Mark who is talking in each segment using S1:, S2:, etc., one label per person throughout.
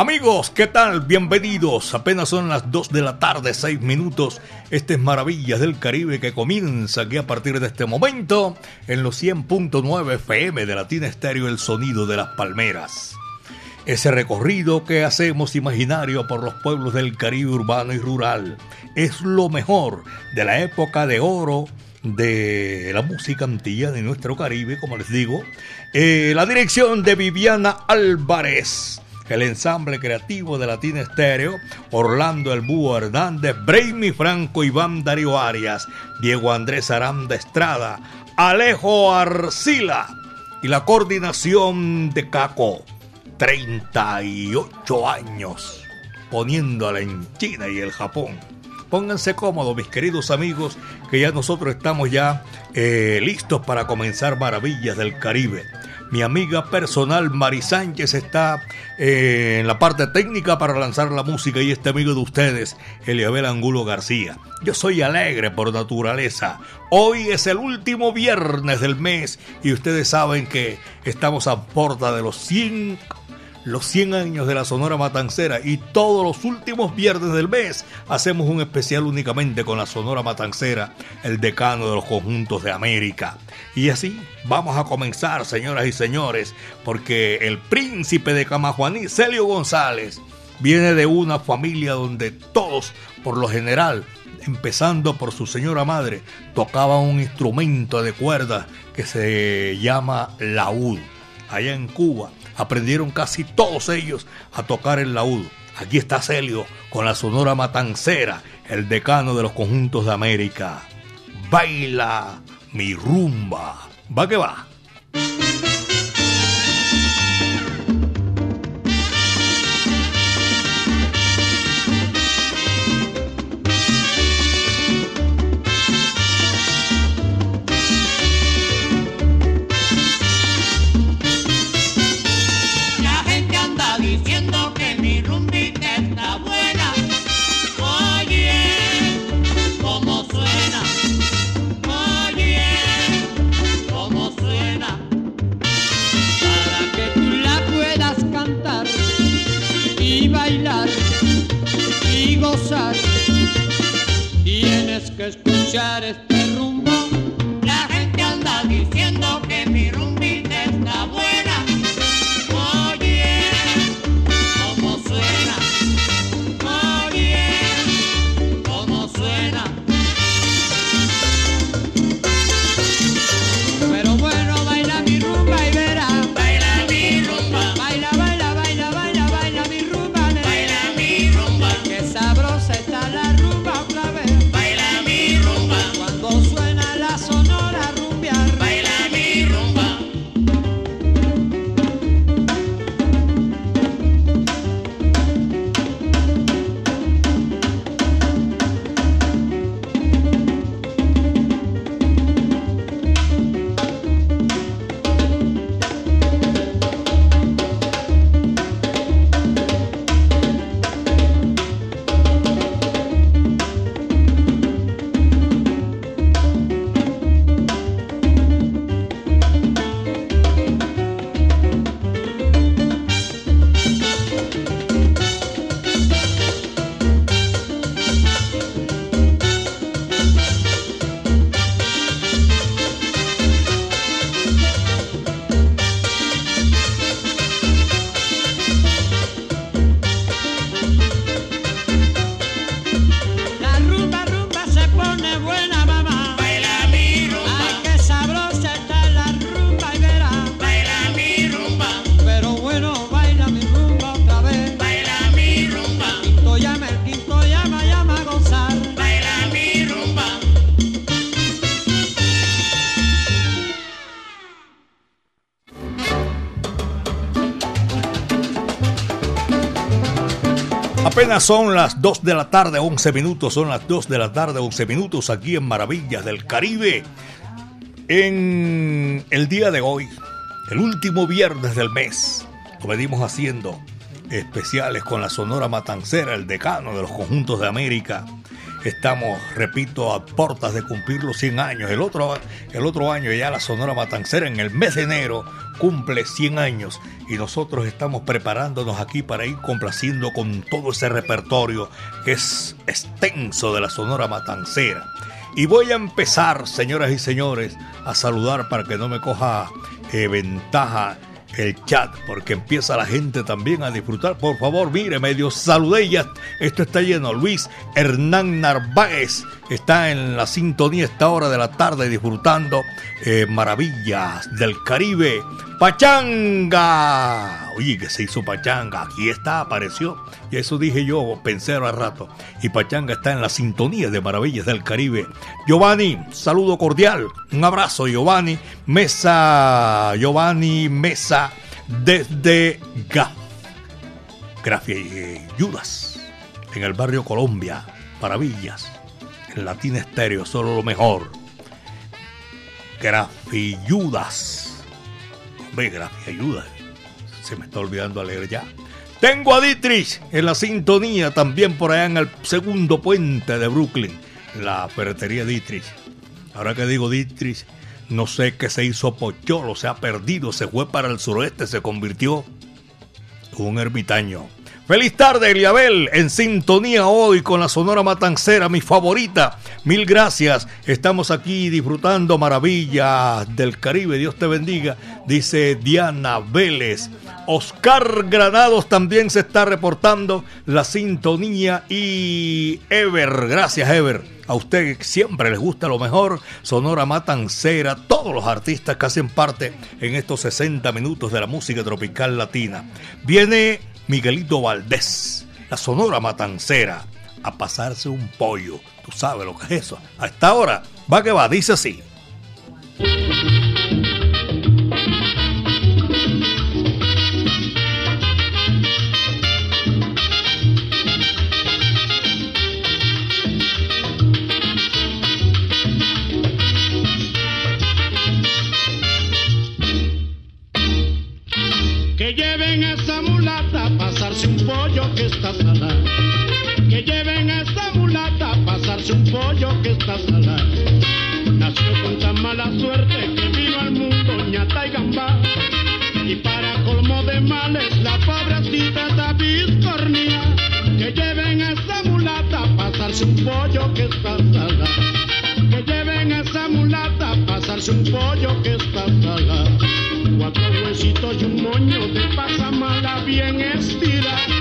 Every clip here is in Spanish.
S1: Amigos, ¿qué tal? Bienvenidos. Apenas son las 2 de la tarde, 6 minutos. Este es Maravillas del Caribe que comienza aquí a partir de este momento en los 100.9 FM de Latina Estéreo, el sonido de las palmeras. Ese recorrido que hacemos imaginario por los pueblos del Caribe urbano y rural es lo mejor de la época de oro de la música antillana de nuestro Caribe, como les digo. Eh, la dirección de Viviana Álvarez el ensamble creativo de Latina Estéreo, Orlando El Búho Hernández, Brainy Franco, Iván Darío Arias, Diego Andrés Aranda Estrada, Alejo Arcila y la coordinación de Caco. 38 años poniéndola en China y el Japón. Pónganse cómodos, mis queridos amigos, que ya nosotros estamos ya eh, listos para comenzar Maravillas del Caribe. Mi amiga personal Mari Sánchez está eh, en la parte técnica para lanzar la música y este amigo de ustedes, Eliabel Angulo García. Yo soy alegre por naturaleza. Hoy es el último viernes del mes y ustedes saben que estamos a porta de los 100 los 100 años de la Sonora Matancera y todos los últimos viernes del mes hacemos un especial únicamente con la Sonora Matancera, el decano de los conjuntos de América. Y así vamos a comenzar, señoras y señores, porque el príncipe de Camajuaní, Celio González, viene de una familia donde todos, por lo general, empezando por su señora madre, tocaban un instrumento de cuerda que se llama laúd, allá en Cuba aprendieron casi todos ellos a tocar el laúd. Aquí está Celio con la sonora matancera, el decano de los conjuntos de América. Baila mi rumba. Va que va.
S2: Que
S1: Apenas son las 2 de la tarde, 11 minutos, son las 2 de la tarde, 11 minutos aquí en Maravillas del Caribe. En el día de hoy, el último viernes del mes, lo venimos haciendo especiales con la Sonora Matancera, el decano de los conjuntos de América. Estamos, repito, a puertas de cumplir los 100 años. El otro, el otro año ya la Sonora Matancera en el mes de enero cumple 100 años y nosotros estamos preparándonos aquí para ir complaciendo con todo ese repertorio que es extenso de la Sonora Matancera. Y voy a empezar, señoras y señores, a saludar para que no me coja eh, ventaja el chat, porque empieza la gente también a disfrutar. Por favor, mire, medio saludillas. Esto está lleno. Luis Hernán Narváez está en la sintonía esta hora de la tarde disfrutando eh, maravillas del Caribe. Pachanga. Oye, que se hizo Pachanga. Aquí está, apareció. Y eso dije yo, pensé al rato. Y Pachanga está en la sintonía de Maravillas del Caribe. Giovanni, saludo cordial. Un abrazo, Giovanni. Mesa, Giovanni Mesa, desde Ga. Grafia y Judas. En el barrio Colombia. Maravillas. En Latina Estéreo, solo lo mejor. Grafilludas. Hombre, Grafilludas. Se me está olvidando leer ya. Tengo a Dietrich en la sintonía también por allá en el segundo puente de Brooklyn, la ferretería Dietrich. Ahora que digo Dietrich, no sé qué se hizo Pocholo, se ha perdido, se fue para el suroeste, se convirtió en un ermitaño. Feliz tarde, Eliabel, en sintonía hoy con la Sonora Matancera, mi favorita. Mil gracias. Estamos aquí disfrutando maravillas del Caribe. Dios te bendiga, dice Diana Vélez. Oscar Granados también se está reportando la sintonía y Ever, gracias Ever. A usted siempre les gusta lo mejor, Sonora Matancera, todos los artistas que hacen parte en estos 60 minutos de la música tropical latina. Viene Miguelito Valdés, la Sonora Matancera, a pasarse un pollo. Tú sabes lo que es eso. A esta hora, va que va, dice así.
S3: Que lleven a esa mulata pasarse un pollo que está salado. Nació con tan mala suerte que vino al mundo ñata y gambá. Y para colmo de males la pobrecita está biscornía. Que lleven a esa mulata pasarse un pollo que está salado. Que lleven a esa mulata pasarse un pollo que está salado. Cuatro huesitos y un moño de pasa mala bien estira.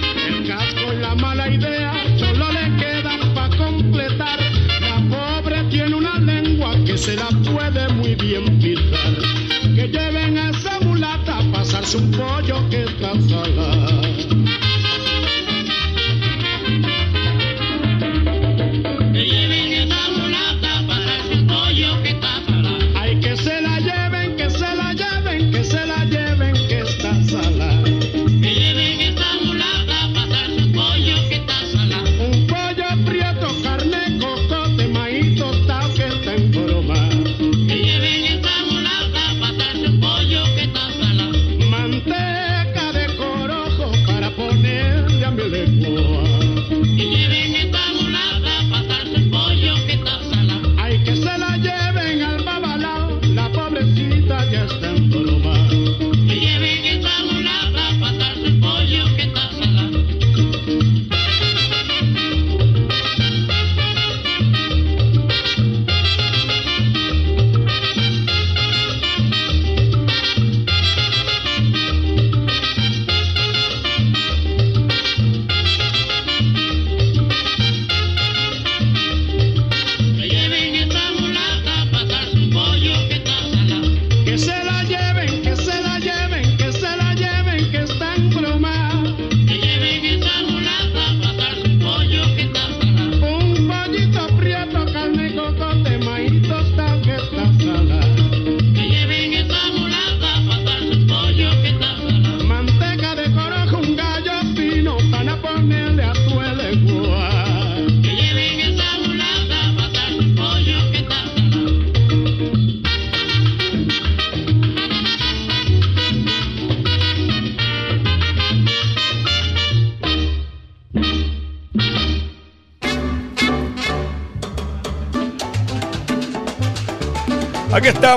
S3: Se la puede muy bien pisar. Que lleven a esa mulata a pasarse un pollo que está salado.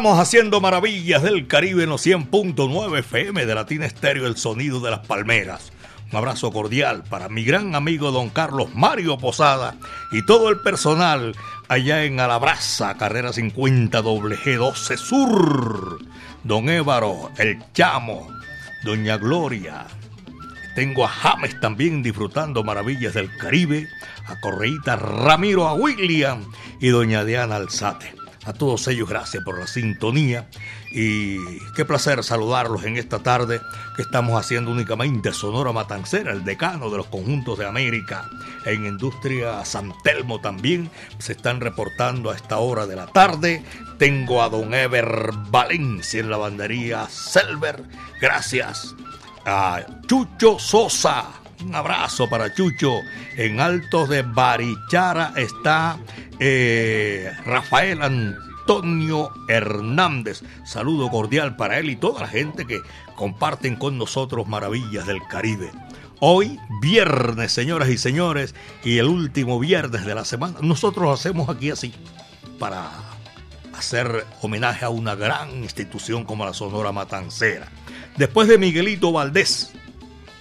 S1: Estamos haciendo maravillas del Caribe en los 100.9 FM de Latina Estéreo, el sonido de las palmeras. Un abrazo cordial para mi gran amigo don Carlos Mario Posada y todo el personal allá en Alabraza, carrera 50 WG12 Sur. Don Évaro, el Chamo, doña Gloria. Tengo a James también disfrutando maravillas del Caribe, a Correíta Ramiro, a William y doña Diana Alzate. A todos ellos gracias por la sintonía y qué placer saludarlos en esta tarde que estamos haciendo únicamente Sonora Matancera, el decano de los conjuntos de América. En Industria San Telmo también se están reportando a esta hora de la tarde. Tengo a don Ever Valencia en la bandería Selver. Gracias. A Chucho Sosa. Un abrazo para Chucho. En Altos de Barichara está eh, Rafael Antonio Hernández. Saludo cordial para él y toda la gente que comparten con nosotros maravillas del Caribe. Hoy, viernes, señoras y señores, y el último viernes de la semana, nosotros hacemos aquí así, para hacer homenaje a una gran institución como la Sonora Matancera. Después de Miguelito Valdés,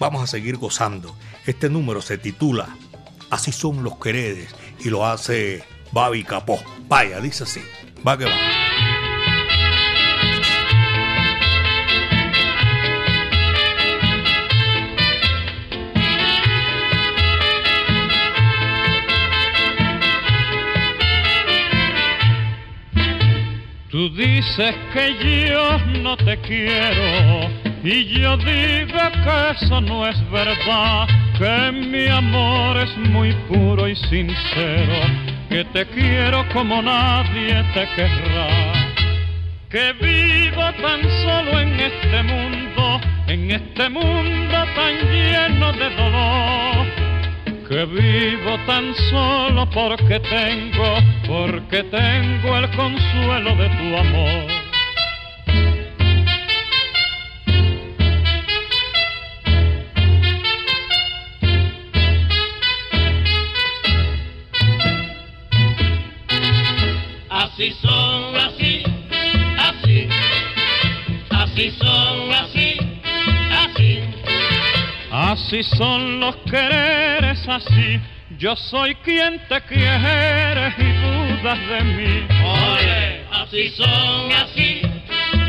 S1: vamos a seguir gozando. Este número se titula Así son los queredes y lo hace Babi Capó. Vaya, dice así. Va que va.
S4: Tú dices que yo no te quiero y yo digo que eso no es verdad, que mi amor es muy puro y sincero, que te quiero como nadie te querrá, que vivo tan solo en este mundo, en este mundo tan lleno de dolor que vivo tan solo porque tengo, porque tengo el consuelo de tu amor.
S5: Así son
S4: los quereres, así. Yo soy quien te quiere y dudas de mí.
S5: Ole, así son, así,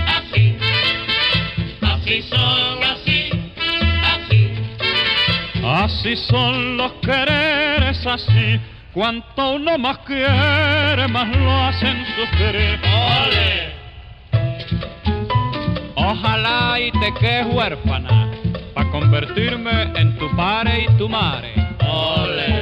S5: así, así son, así, así.
S4: Así son los quereres, así. Cuanto uno más quiere, más lo hacen sufrir.
S5: Ole,
S4: Ojalá y te quedes huérfana, convertirme en tu padre y tu madre.
S5: ole.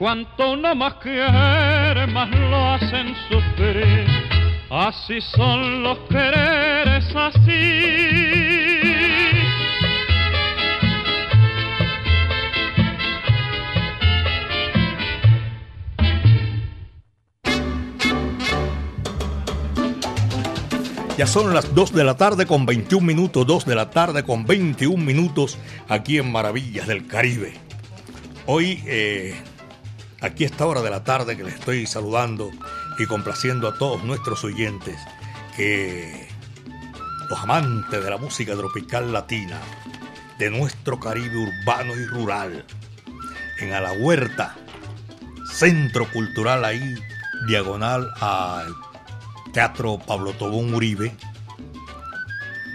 S4: Cuanto uno más quiere, más lo hacen sufrir. Así son los quereres, así.
S1: Ya son las 2 de la tarde con 21 minutos, 2 de la tarde con 21 minutos aquí en Maravillas del Caribe. Hoy, eh, aquí a esta hora de la tarde que les estoy saludando y complaciendo a todos nuestros oyentes, que los amantes de la música tropical latina, de nuestro Caribe urbano y rural, en A la Huerta, centro cultural ahí, diagonal al Teatro Pablo Tobón Uribe,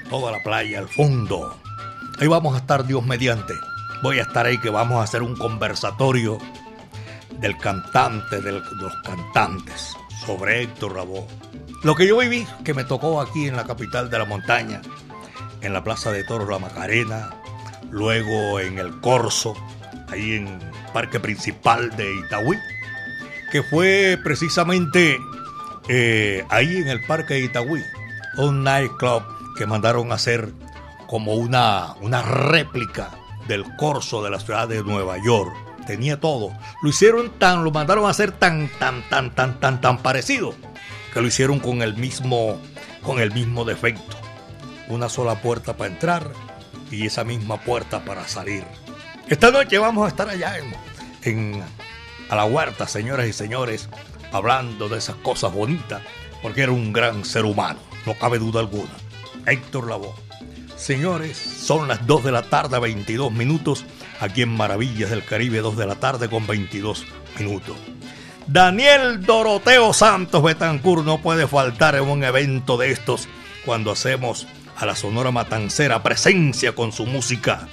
S1: toda la playa al fondo. Ahí vamos a estar Dios mediante. Voy a estar ahí que vamos a hacer un conversatorio del cantante, de los cantantes, sobre Héctor Lavoe. Lo que yo viví, que me tocó aquí en la capital de la montaña, en la Plaza de Toros La Macarena, luego en el Corso, ahí en Parque Principal de Itagüí, que fue precisamente eh, ahí en el Parque de Itagüí, un nightclub que mandaron a hacer como una, una réplica del Corso de la ciudad de Nueva York. Tenía todo. Lo hicieron tan, lo mandaron a hacer tan, tan, tan, tan, tan, tan parecido que lo hicieron con el mismo, con el mismo defecto. Una sola puerta para entrar y esa misma puerta para salir. Esta noche vamos a estar allá en, en a la huerta, señoras y señores, hablando de esas cosas bonitas, porque era un gran ser humano, no cabe duda alguna. Héctor Lavoe. Señores, son las 2 de la tarde, 22 minutos, aquí en Maravillas del Caribe, 2 de la tarde con 22 minutos. Daniel Doroteo Santos Betancourt no puede faltar en un evento de estos cuando hacemos a la Sonora Matancera presencia con su música.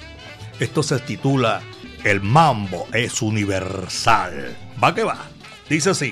S1: Esto se titula El mambo es universal. Va que va. Dice así.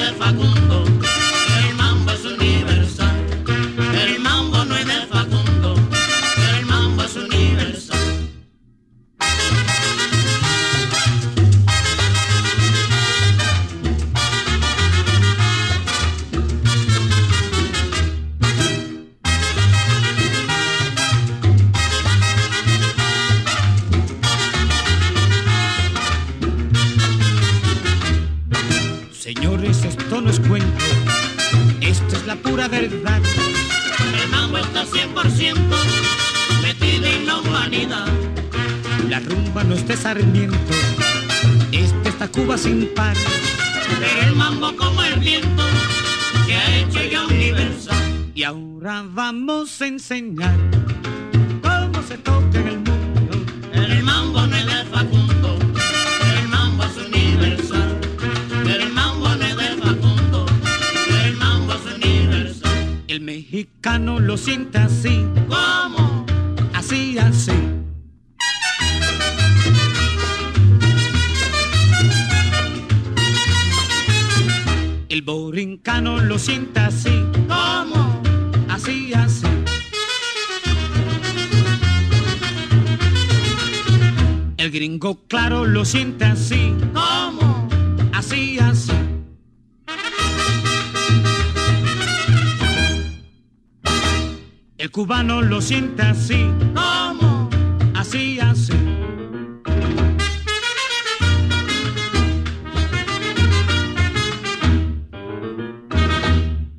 S6: así.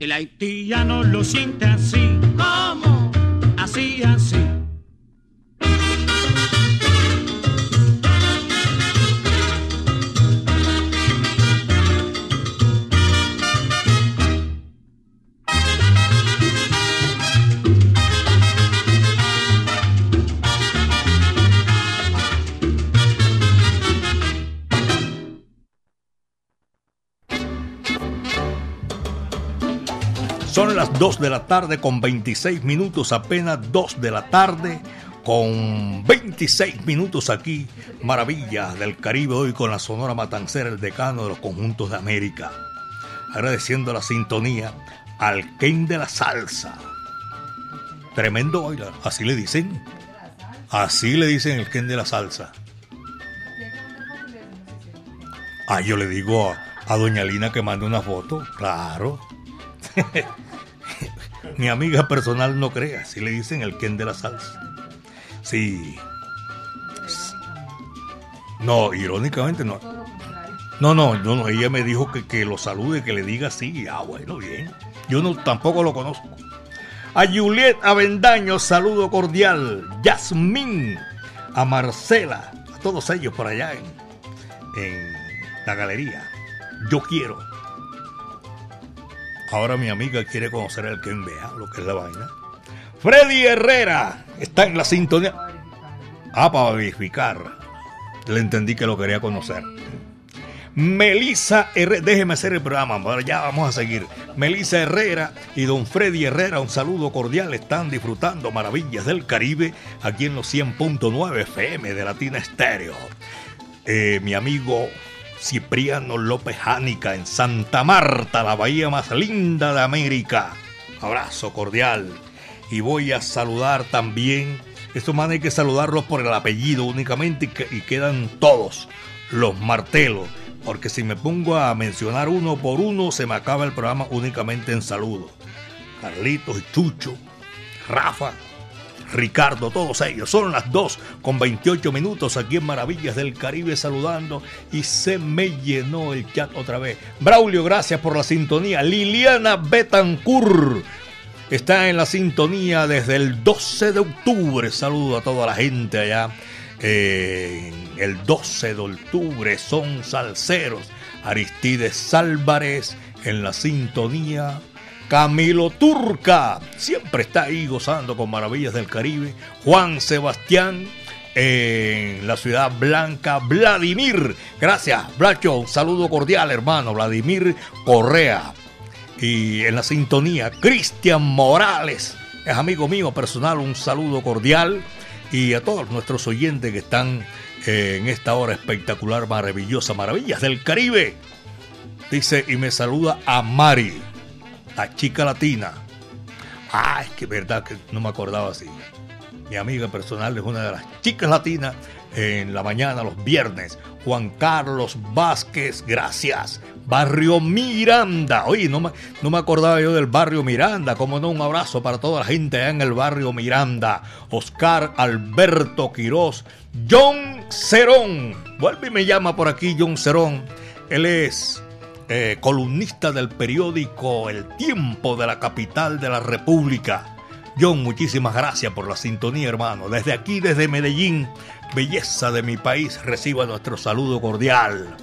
S6: El haitiano lo siente así,
S1: de la tarde con 26 minutos, apenas 2 de la tarde con 26 minutos aquí. Maravillas del Caribe hoy con la Sonora Matancera, el decano de los conjuntos de América. Agradeciendo la sintonía al Ken de la Salsa. Tremendo bailar, así le dicen. Así le dicen el Ken de la Salsa. Ah, yo le digo a, a doña Lina que mande una foto, claro. Mi amiga personal no crea, si le dicen el Ken de la salsa. Sí. No, irónicamente no. No, no, no, ella me dijo que, que lo salude, que le diga sí. Ah, bueno, bien. Yo no, tampoco lo conozco. A Juliet Avendaño, saludo cordial. Yasmín, a Marcela, a todos ellos por allá en, en la galería. Yo quiero. Ahora mi amiga quiere conocer el que vea lo que es la vaina. Freddy Herrera está en la sintonía. Ah, para verificar. Le entendí que lo quería conocer. Melissa Herrera, déjeme hacer el programa, ya vamos a seguir. Melissa Herrera y don Freddy Herrera, un saludo cordial, están disfrutando maravillas del Caribe aquí en los 100.9 FM de Latina Estéreo. Eh, mi amigo Cipriano López Jánica en Santa Marta, la bahía más linda de América. Abrazo cordial. Y voy a saludar también, estos manes hay que saludarlos por el apellido únicamente y, que- y quedan todos los martelos. Porque si me pongo a mencionar uno por uno, se me acaba el programa únicamente en saludos. Carlitos y Chucho, Rafa, Ricardo, todos ellos. Son las 2 con 28 minutos aquí en Maravillas del Caribe saludando y se me llenó el chat otra vez. Braulio, gracias por la sintonía. Liliana Betancourt está en la sintonía desde el 12 de octubre. Saludo a toda la gente allá. Eh, el 12 de octubre son salseros. Aristides Álvarez en la sintonía. Camilo Turca siempre está ahí gozando con maravillas del Caribe. Juan Sebastián en la ciudad blanca. Vladimir, gracias, Blacho. Un saludo cordial, hermano. Vladimir Correa. Y en la sintonía, Cristian Morales, es amigo mío personal. Un saludo cordial. Y a todos nuestros oyentes que están eh, en esta hora espectacular, maravillosa, maravillas del Caribe. Dice, y me saluda a Mari, la chica latina. Ah, es que verdad que no me acordaba así. Mi amiga personal es una de las chicas latinas en la mañana, los viernes. Juan Carlos Vázquez, gracias. Barrio Miranda. Oye, no me, no me acordaba yo del barrio Miranda. Como no, un abrazo para toda la gente allá en el barrio Miranda. Oscar Alberto Quirós. John Cerón. Vuelve y me llama por aquí John Cerón. Él es eh, columnista del periódico El Tiempo de la capital de la República. John, muchísimas gracias por la sintonía, hermano. Desde aquí, desde Medellín, belleza de mi país, reciba nuestro saludo cordial.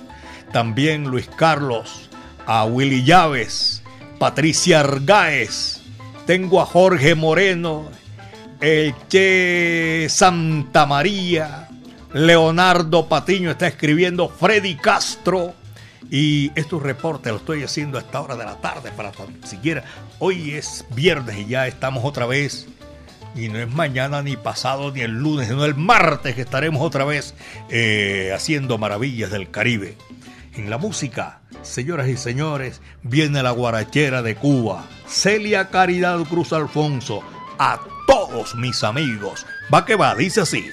S1: También Luis Carlos, a Willy Llaves, Patricia Argáez, tengo a Jorge Moreno, el Che Santa María, Leonardo Patiño está escribiendo, Freddy Castro. Y estos reportes los estoy haciendo a esta hora de la tarde para tan siquiera. Hoy es viernes y ya estamos otra vez. Y no es mañana, ni pasado, ni el lunes, sino el martes que estaremos otra vez eh, haciendo maravillas del Caribe. En la música, señoras y señores, viene la guarachera de Cuba. Celia Caridad Cruz Alfonso. A todos mis amigos. Va que va, dice así.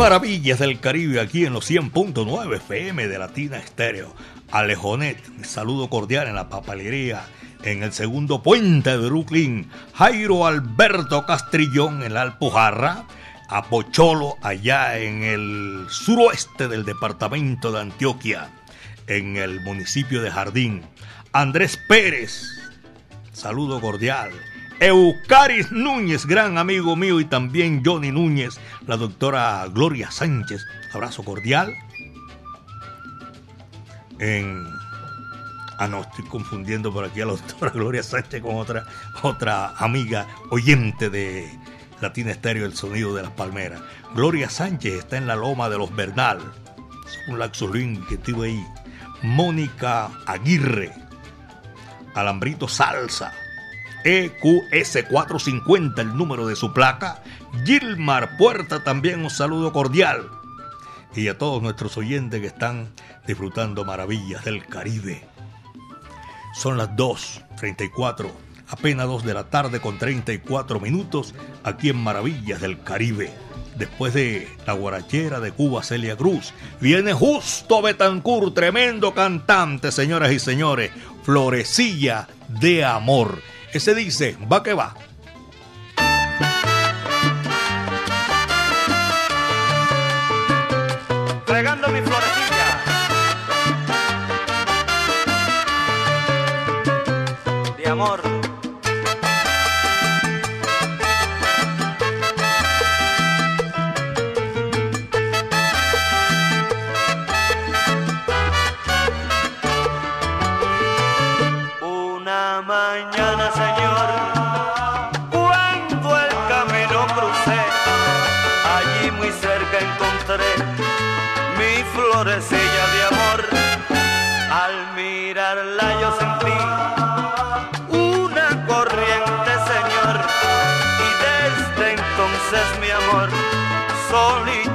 S1: Maravillas del Caribe aquí en los 100.9 FM de Latina Estéreo. Alejonet, saludo cordial en la papelería en el segundo puente de Brooklyn. Jairo Alberto Castrillón en la Alpujarra. A Pocholo allá en el suroeste del departamento de Antioquia, en el municipio de Jardín. Andrés Pérez, saludo cordial Eucaris Núñez, gran amigo mío, y también Johnny Núñez, la doctora Gloria Sánchez. Abrazo cordial. En. Ah, no, estoy confundiendo por aquí a la doctora Gloria Sánchez con otra, otra amiga oyente de Latina Estéreo, El Sonido de las Palmeras. Gloria Sánchez está en la Loma de los Bernal. Es un laxolín que estuve ahí. Mónica Aguirre. Alambrito Salsa. EQS450, el número de su placa. Gilmar Puerta, también un saludo cordial. Y a todos nuestros oyentes que están disfrutando maravillas del Caribe. Son las 2.34, apenas 2 de la tarde con 34 minutos aquí en Maravillas del Caribe. Después de la guarachera de Cuba, Celia Cruz, viene justo Betancourt, tremendo cantante, señoras y señores, Florecilla de Amor. Ese dice, va que va.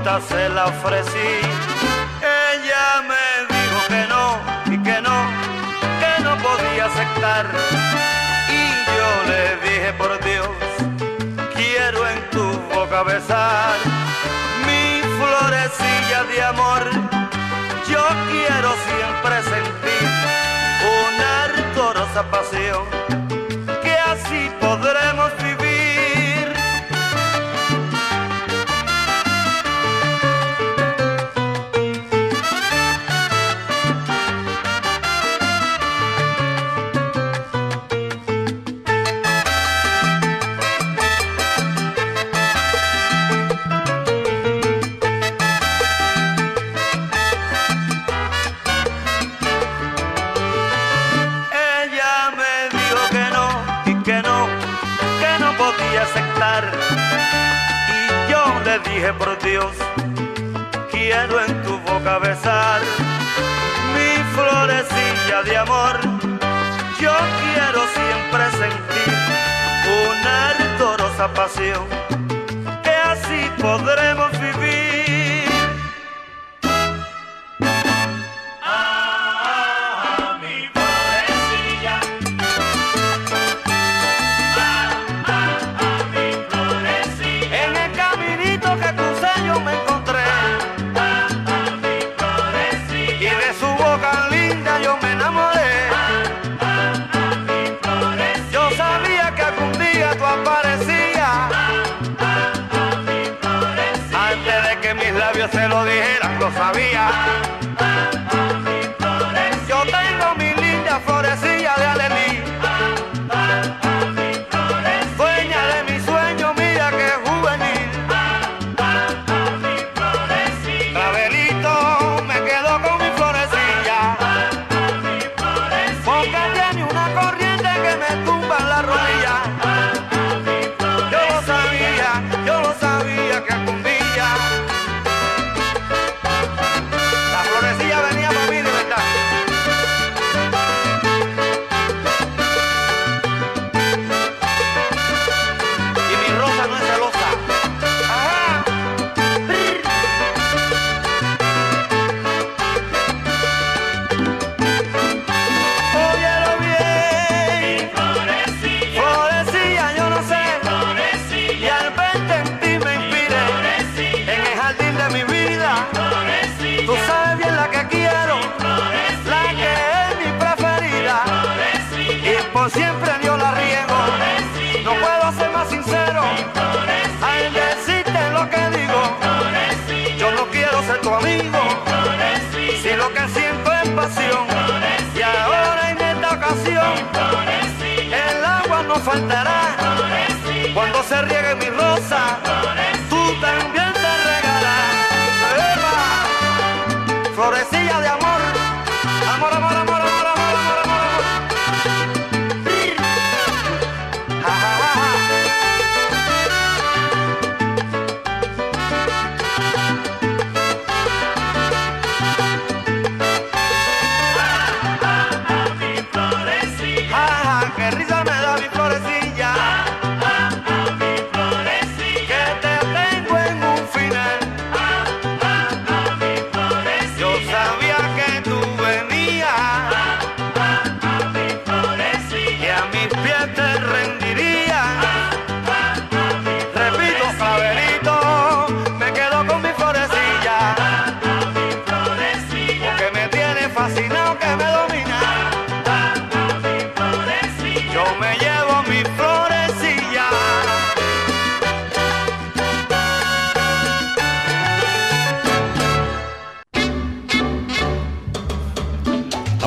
S7: Se la ofrecí. Ella me dijo que no y que no, que no podía aceptar. Y yo le dije por Dios, quiero en tu boca besar mi florecilla de amor. Yo quiero siempre sentir una ardorosa pasión, que así podremos ardorosa pasión, que así podremos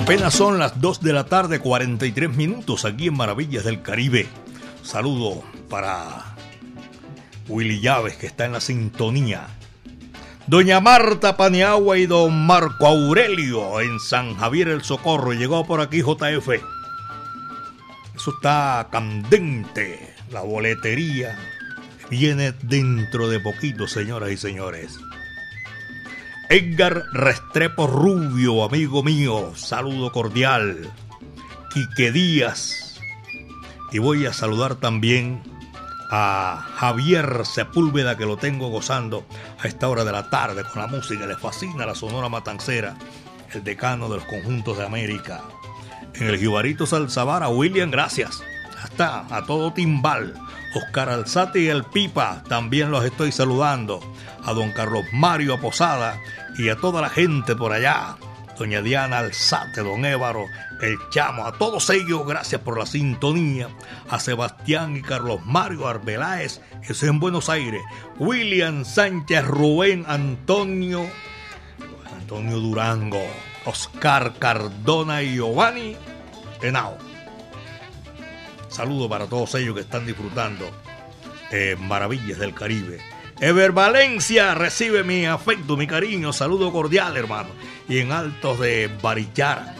S1: Apenas son las 2 de la tarde, 43 minutos aquí en Maravillas del Caribe. Saludo para Willy Llaves, que está en la sintonía. Doña Marta Paniagua y don Marco Aurelio en San Javier el Socorro. Llegó por aquí JF. Eso está candente. La boletería viene dentro de poquito, señoras y señores. Edgar Restrepo Rubio, amigo mío, saludo cordial. Quique Díaz. Y voy a saludar también a Javier Sepúlveda, que lo tengo gozando a esta hora de la tarde con la música. Le fascina la Sonora Matancera, el decano de los conjuntos de América. En el Jibarito Salzabara, William, gracias. Hasta a todo Timbal. Oscar Alzate y el Pipa, también los estoy saludando. A don Carlos Mario Posada y a toda la gente por allá. Doña Diana Alzate, don Évaro, el Chamo, a todos ellos, gracias por la sintonía. A Sebastián y Carlos Mario Arbeláez, eso es en Buenos Aires. William Sánchez, Rubén Antonio, Antonio Durango, Oscar Cardona y Giovanni Henao. Saludo para todos ellos que están disfrutando eh, Maravillas del Caribe. Ever Valencia recibe mi afecto, mi cariño, saludo cordial, hermano. Y en Altos de Barichara,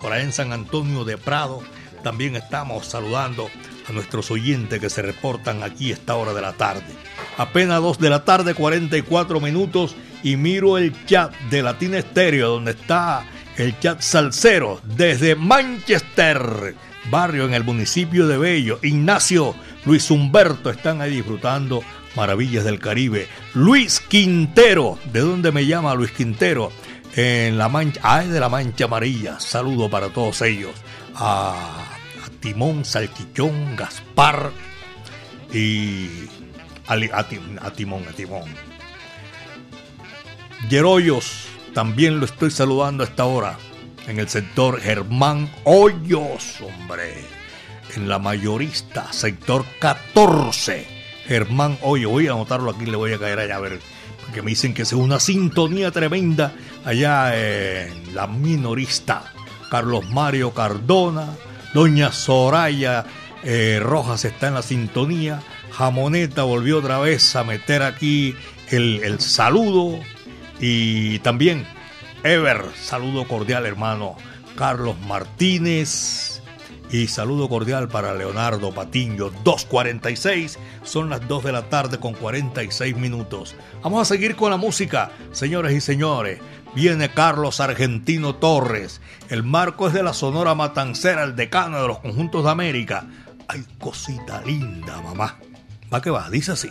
S1: por ahí en San Antonio de Prado, también estamos saludando a nuestros oyentes que se reportan aquí esta hora de la tarde. Apenas 2 de la tarde, 44 minutos, y miro el chat de Latina Estéreo, donde está el chat salsero desde Manchester, barrio en el municipio de Bello. Ignacio, Luis Humberto están ahí disfrutando maravillas del Caribe. Luis Quintero, ¿de dónde me llama Luis Quintero? En la mancha, ay de la mancha amarilla. Saludo para todos ellos. A, Timón, Salchichón, Gaspar y a Timón, a Timón. Yeroyos, también lo estoy saludando a esta hora. En el sector Germán Hoyos, hombre. En la mayorista, sector 14. Germán Hoyos, voy a anotarlo aquí, le voy a caer allá a ver. Porque me dicen que es una sintonía tremenda allá en la minorista. Carlos Mario Cardona, Doña Soraya eh, Rojas está en la sintonía. Jamoneta volvió otra vez a meter aquí el, el saludo. Y también Ever, saludo cordial hermano Carlos Martínez. Y saludo cordial para Leonardo Patiño. 2.46, son las 2 de la tarde con 46 minutos. Vamos a seguir con la música, señores y señores. Viene Carlos Argentino Torres. El marco es de la Sonora Matancera, el decano de los conjuntos de América. Ay, cosita linda, mamá. Va que va, dice así.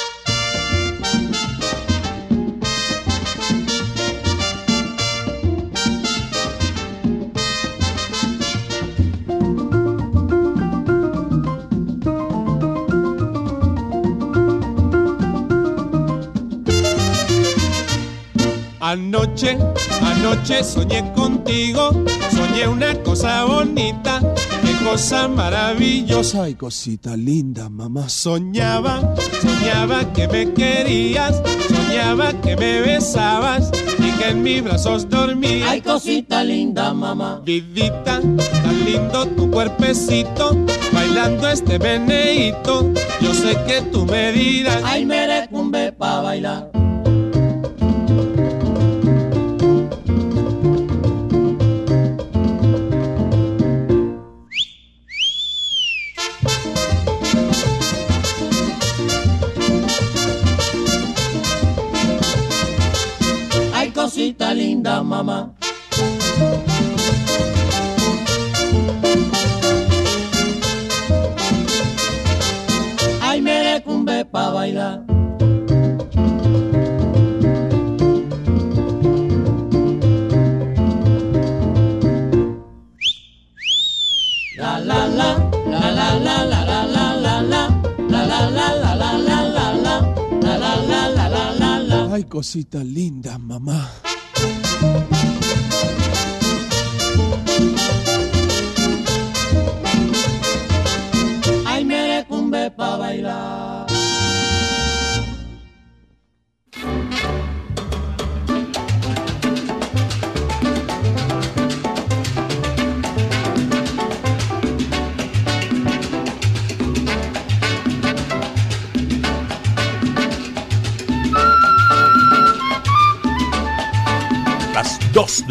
S8: Anoche, anoche soñé contigo, soñé una cosa bonita, qué cosa maravillosa y cosita linda, mamá. Soñaba, soñaba que me querías, soñaba que me besabas y que en mis brazos dormías.
S5: Ay, cosita linda, mamá.
S8: Vidita, tan lindo tu cuerpecito, bailando este meneíto, yo sé que tú me dirás.
S5: Ay, merecumbe pa' bailar. Cosita linda, mamá. Ay, merecumbe pa' bailar.
S8: Cosita linda, mamá.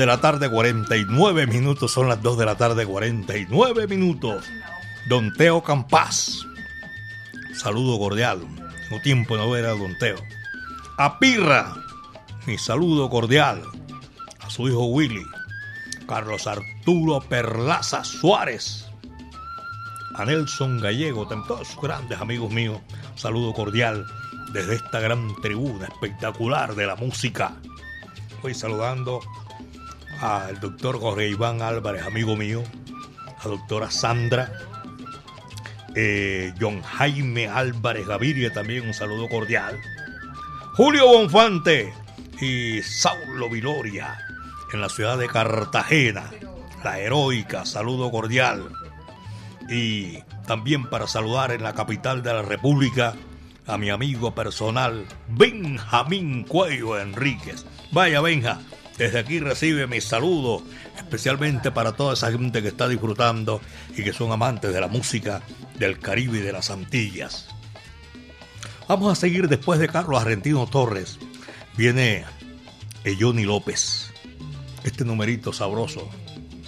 S1: De la tarde, 49 minutos. Son las 2 de la tarde, 49 minutos. Don Teo Campas. Saludo cordial. Tengo tiempo de no ver a Don Teo. A Pirra. Mi saludo cordial. A su hijo Willy. Carlos Arturo Perlaza Suárez. A Nelson Gallego. Todos grandes amigos míos. Saludo cordial desde esta gran tribuna espectacular de la música. Hoy saludando al doctor Jorge Iván Álvarez, amigo mío, a doctora Sandra, eh, John Jaime Álvarez Gaviria, también un saludo cordial. Julio Bonfante y Saulo Viloria en la ciudad de Cartagena, la heroica, saludo cordial. Y también para saludar en la capital de la República a mi amigo personal Benjamín Cuello Enríquez. Vaya Benja, desde aquí recibe mi saludo, especialmente para toda esa gente que está disfrutando y que son amantes de la música del Caribe y de las Antillas. Vamos a seguir después de Carlos Argentino Torres. Viene Johnny López. Este numerito sabroso.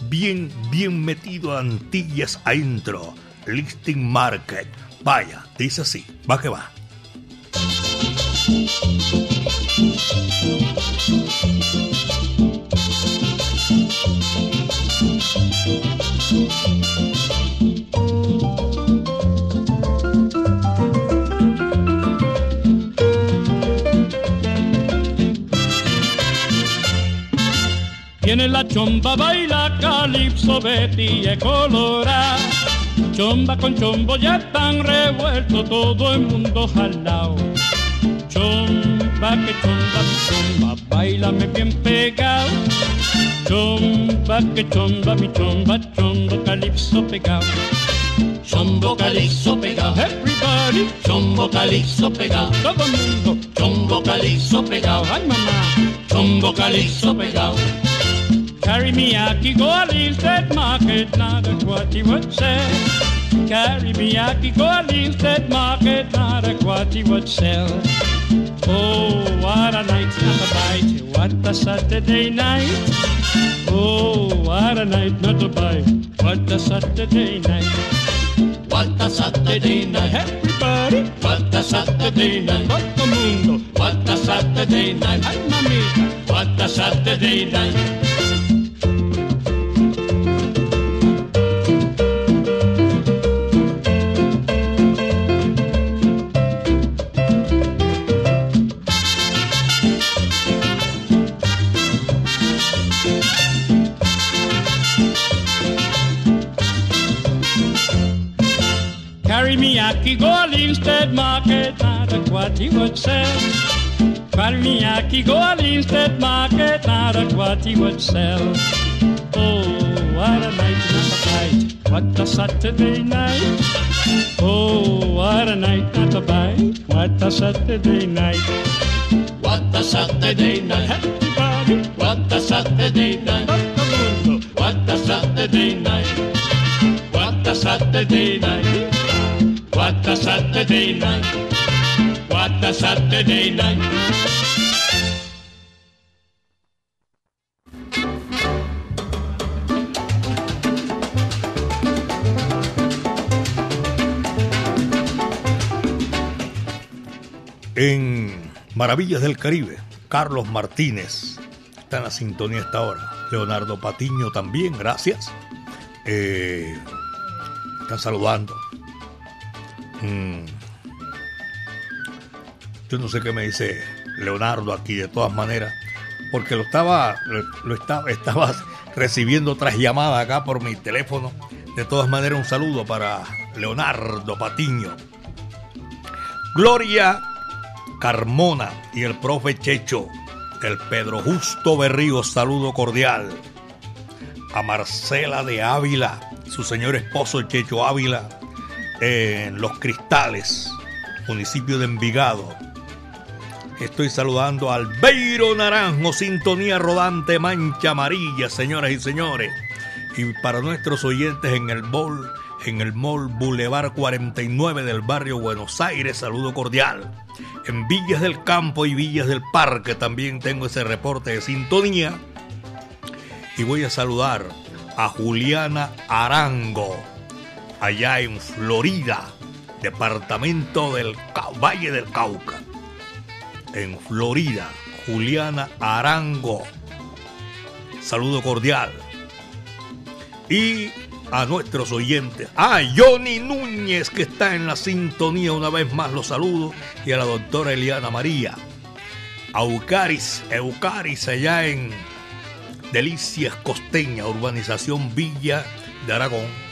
S1: Bien, bien metido a Antillas adentro. Listing Market. Vaya, dice así. Va que va.
S4: Viene la chomba, baila calipso, Betty es colorada. Chomba con chombo ya están revueltos, todo el mundo jalao. Chomba que chomba, chomba, bailame bien pegado. Chomba que chomba, mi chomba, chombo calipso pegado.
S5: Chombo calixo pegado.
S4: Everybody,
S5: Chombo calixo pegado.
S4: todo el mundo.
S5: Chombo calixo pegado.
S4: Ay mamá,
S5: Chombo calixo pegado.
S4: carry me aquí, go a that market, not a what he would say. Carry me aquí, go a that market, not a what he would sell. Oh, what a night, not a bite, what a Saturday night. Oh, what
S6: a night not to buy. What a Saturday night.
S5: What a Saturday night.
S6: Everybody,
S5: What a Saturday night.
S6: todo mundo.
S5: What a Saturday night.
S6: Ay, mamita.
S5: What a Saturday night.
S6: Instead Market, not at what he would sell. Aquí, go al Instead Market, not at what he would sell. Oh, what a night, not a bite. What a Saturday night. Oh, what a night, not a bite. What a Saturday night.
S5: What a Saturday night.
S6: Everybody,
S5: What a Saturday night. What a Saturday night. What a Saturday night. What a Saturday night. What a Saturday night.
S1: En Maravillas del Caribe, Carlos Martínez está en la sintonía esta hora. Leonardo Patiño también, gracias. Eh, están saludando. Mm. Yo no sé qué me dice Leonardo aquí de todas maneras, porque lo estaba, lo, estaba, estaba recibiendo otras llamadas acá por mi teléfono. De todas maneras, un saludo para Leonardo Patiño. Gloria Carmona y el profe Checho, el Pedro Justo Berrío, saludo cordial. A Marcela de Ávila, su señor esposo Checho Ávila, en Los Cristales, municipio de Envigado. Estoy saludando al Beiro Naranjo, sintonía rodante, mancha amarilla, señoras y señores. Y para nuestros oyentes en el mall, en el mall Boulevard 49 del barrio Buenos Aires, saludo cordial. En Villas del Campo y Villas del Parque también tengo ese reporte de sintonía. Y voy a saludar a Juliana Arango, allá en Florida, departamento del Valle del Cauca. En Florida, Juliana Arango. Saludo cordial. Y a nuestros oyentes. Ah, Johnny Núñez, que está en la sintonía, una vez más los saludo. Y a la doctora Eliana María. A Eucaris, Eucaris, allá en Delicias Costeña, urbanización Villa de Aragón.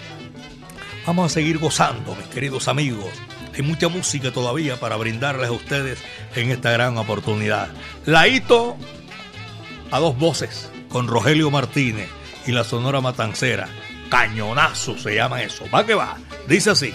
S1: Vamos a seguir gozando, mis queridos amigos. Hay mucha música todavía para brindarles a ustedes en esta gran oportunidad. Laito a dos voces con Rogelio Martínez y la Sonora Matancera. Cañonazo se llama eso. Va que va. Dice así.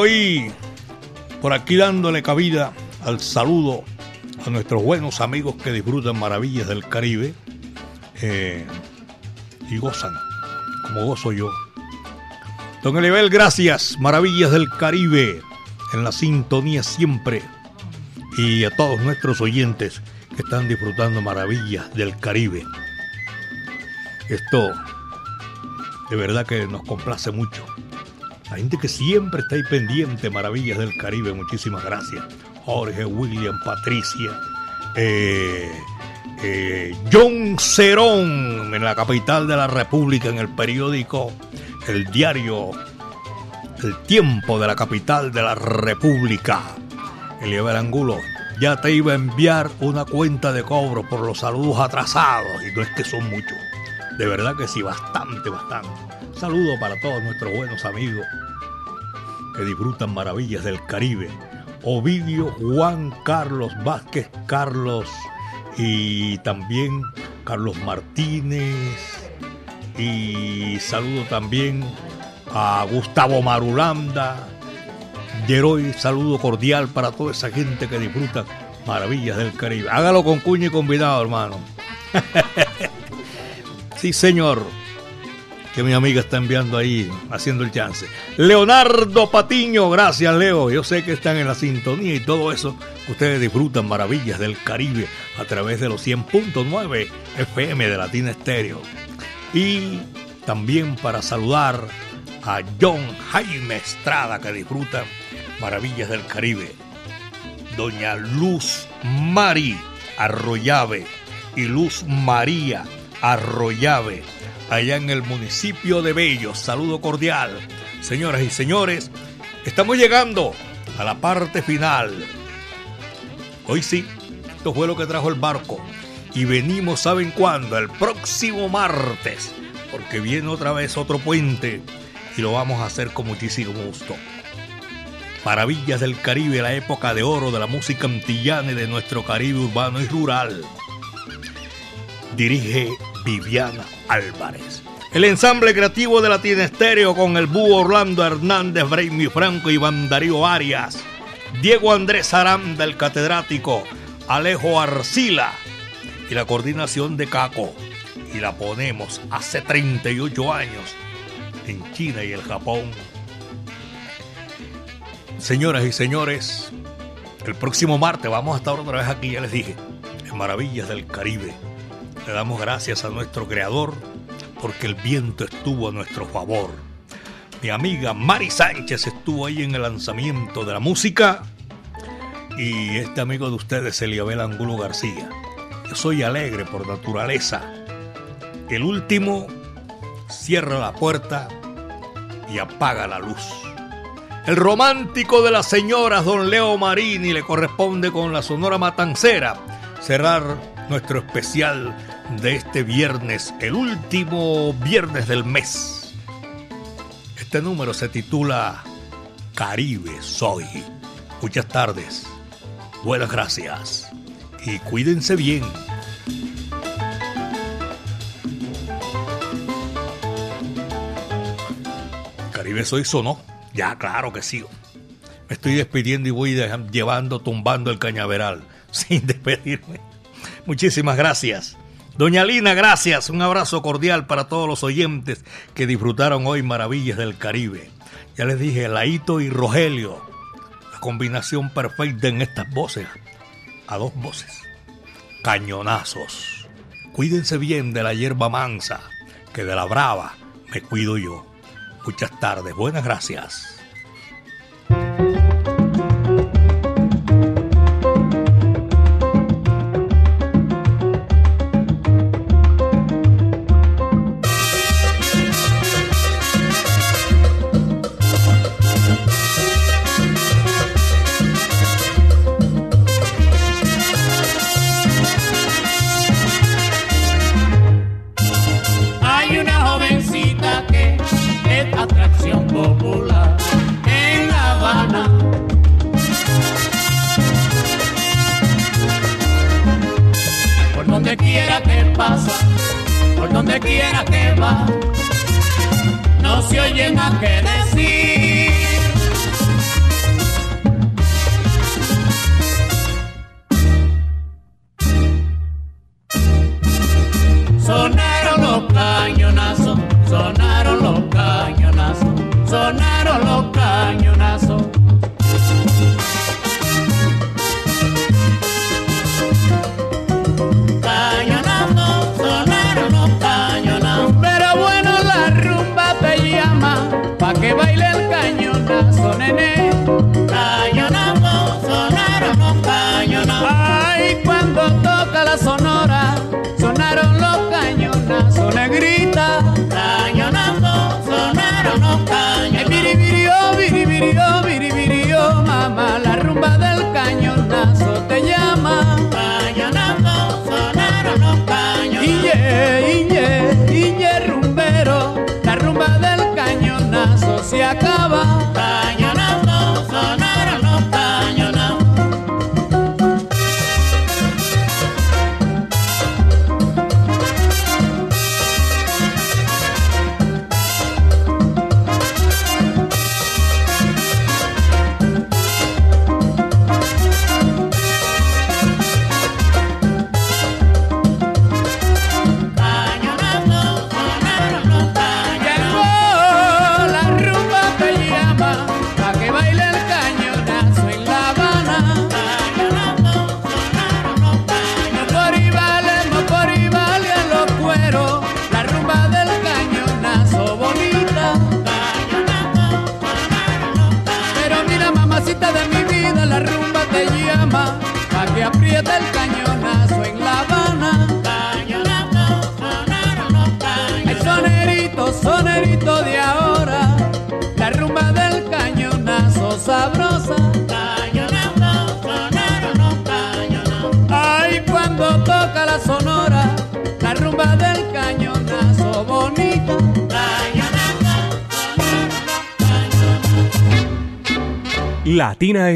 S1: Estoy por aquí dándole cabida al saludo a nuestros buenos amigos que disfrutan maravillas del Caribe eh, y gozan, como gozo yo. Don Elibel, gracias, maravillas del Caribe, en la sintonía siempre. Y a todos nuestros oyentes que están disfrutando maravillas del Caribe. Esto de verdad que nos complace mucho. La gente que siempre está ahí pendiente, Maravillas del Caribe, muchísimas gracias. Jorge, William, Patricia, eh, eh, John Cerón, en la capital de la República, en el periódico, el diario El Tiempo de la capital de la República. Elieber Angulo, ya te iba a enviar una cuenta de cobro por los saludos atrasados, y no es que son muchos. De verdad que sí, bastante, bastante. Saludo para todos nuestros buenos amigos que disfrutan maravillas del Caribe. Ovidio Juan Carlos Vázquez Carlos y también Carlos Martínez. Y saludo también a Gustavo Marulanda. Yeroy, saludo cordial para toda esa gente que disfruta maravillas del Caribe. Hágalo con cuña y convidado, hermano. sí, señor que mi amiga está enviando ahí, haciendo el chance. Leonardo Patiño, gracias Leo. Yo sé que están en la sintonía y todo eso. Ustedes disfrutan maravillas del Caribe a través de los 100.9 FM de Latina Estéreo. Y también para saludar a John Jaime Estrada que disfruta maravillas del Caribe. Doña Luz Mari Arroyave y Luz María Arroyave allá en el municipio de Bello. Saludo cordial. Señoras y señores, estamos llegando a la parte final. Hoy sí, esto fue lo que trajo el barco. Y venimos, ¿saben cuándo? El próximo martes. Porque viene otra vez otro puente y lo vamos a hacer con muchísimo gusto. Maravillas del Caribe, la época de oro de la música antillana y de nuestro Caribe urbano y rural. Dirige Viviana Álvarez. El ensamble creativo de Latina Estéreo con el búho Orlando Hernández, Braimi Franco y Darío Arias. Diego Andrés Aranda, el catedrático. Alejo Arcila. Y la coordinación de Caco. Y la ponemos hace 38 años en China y el Japón. Señoras y señores, el próximo martes vamos a estar otra vez aquí, ya les dije, en Maravillas del Caribe. Le damos gracias a nuestro creador porque el viento estuvo a nuestro favor. Mi amiga Mari Sánchez estuvo ahí en el lanzamiento de la música y este amigo de ustedes, Eliabel Angulo García. Yo soy alegre por naturaleza. El último cierra la puerta y apaga la luz. El romántico de las señoras, don Leo Marini, le corresponde con la Sonora Matancera cerrar nuestro especial de este viernes, el último viernes del mes. Este número se titula Caribe Soy. Muchas tardes, buenas gracias y cuídense bien. Caribe Soy sonó, ya claro que sí. Me estoy despidiendo y voy llevando, tumbando el cañaveral sin despedirme. Muchísimas gracias. Doña Lina, gracias. Un abrazo cordial para todos los oyentes que disfrutaron hoy Maravillas del Caribe. Ya les dije, Laito y Rogelio. La combinación perfecta en estas voces. A dos voces. Cañonazos. Cuídense bien de la hierba mansa, que de la brava me cuido yo. Muchas tardes. Buenas gracias.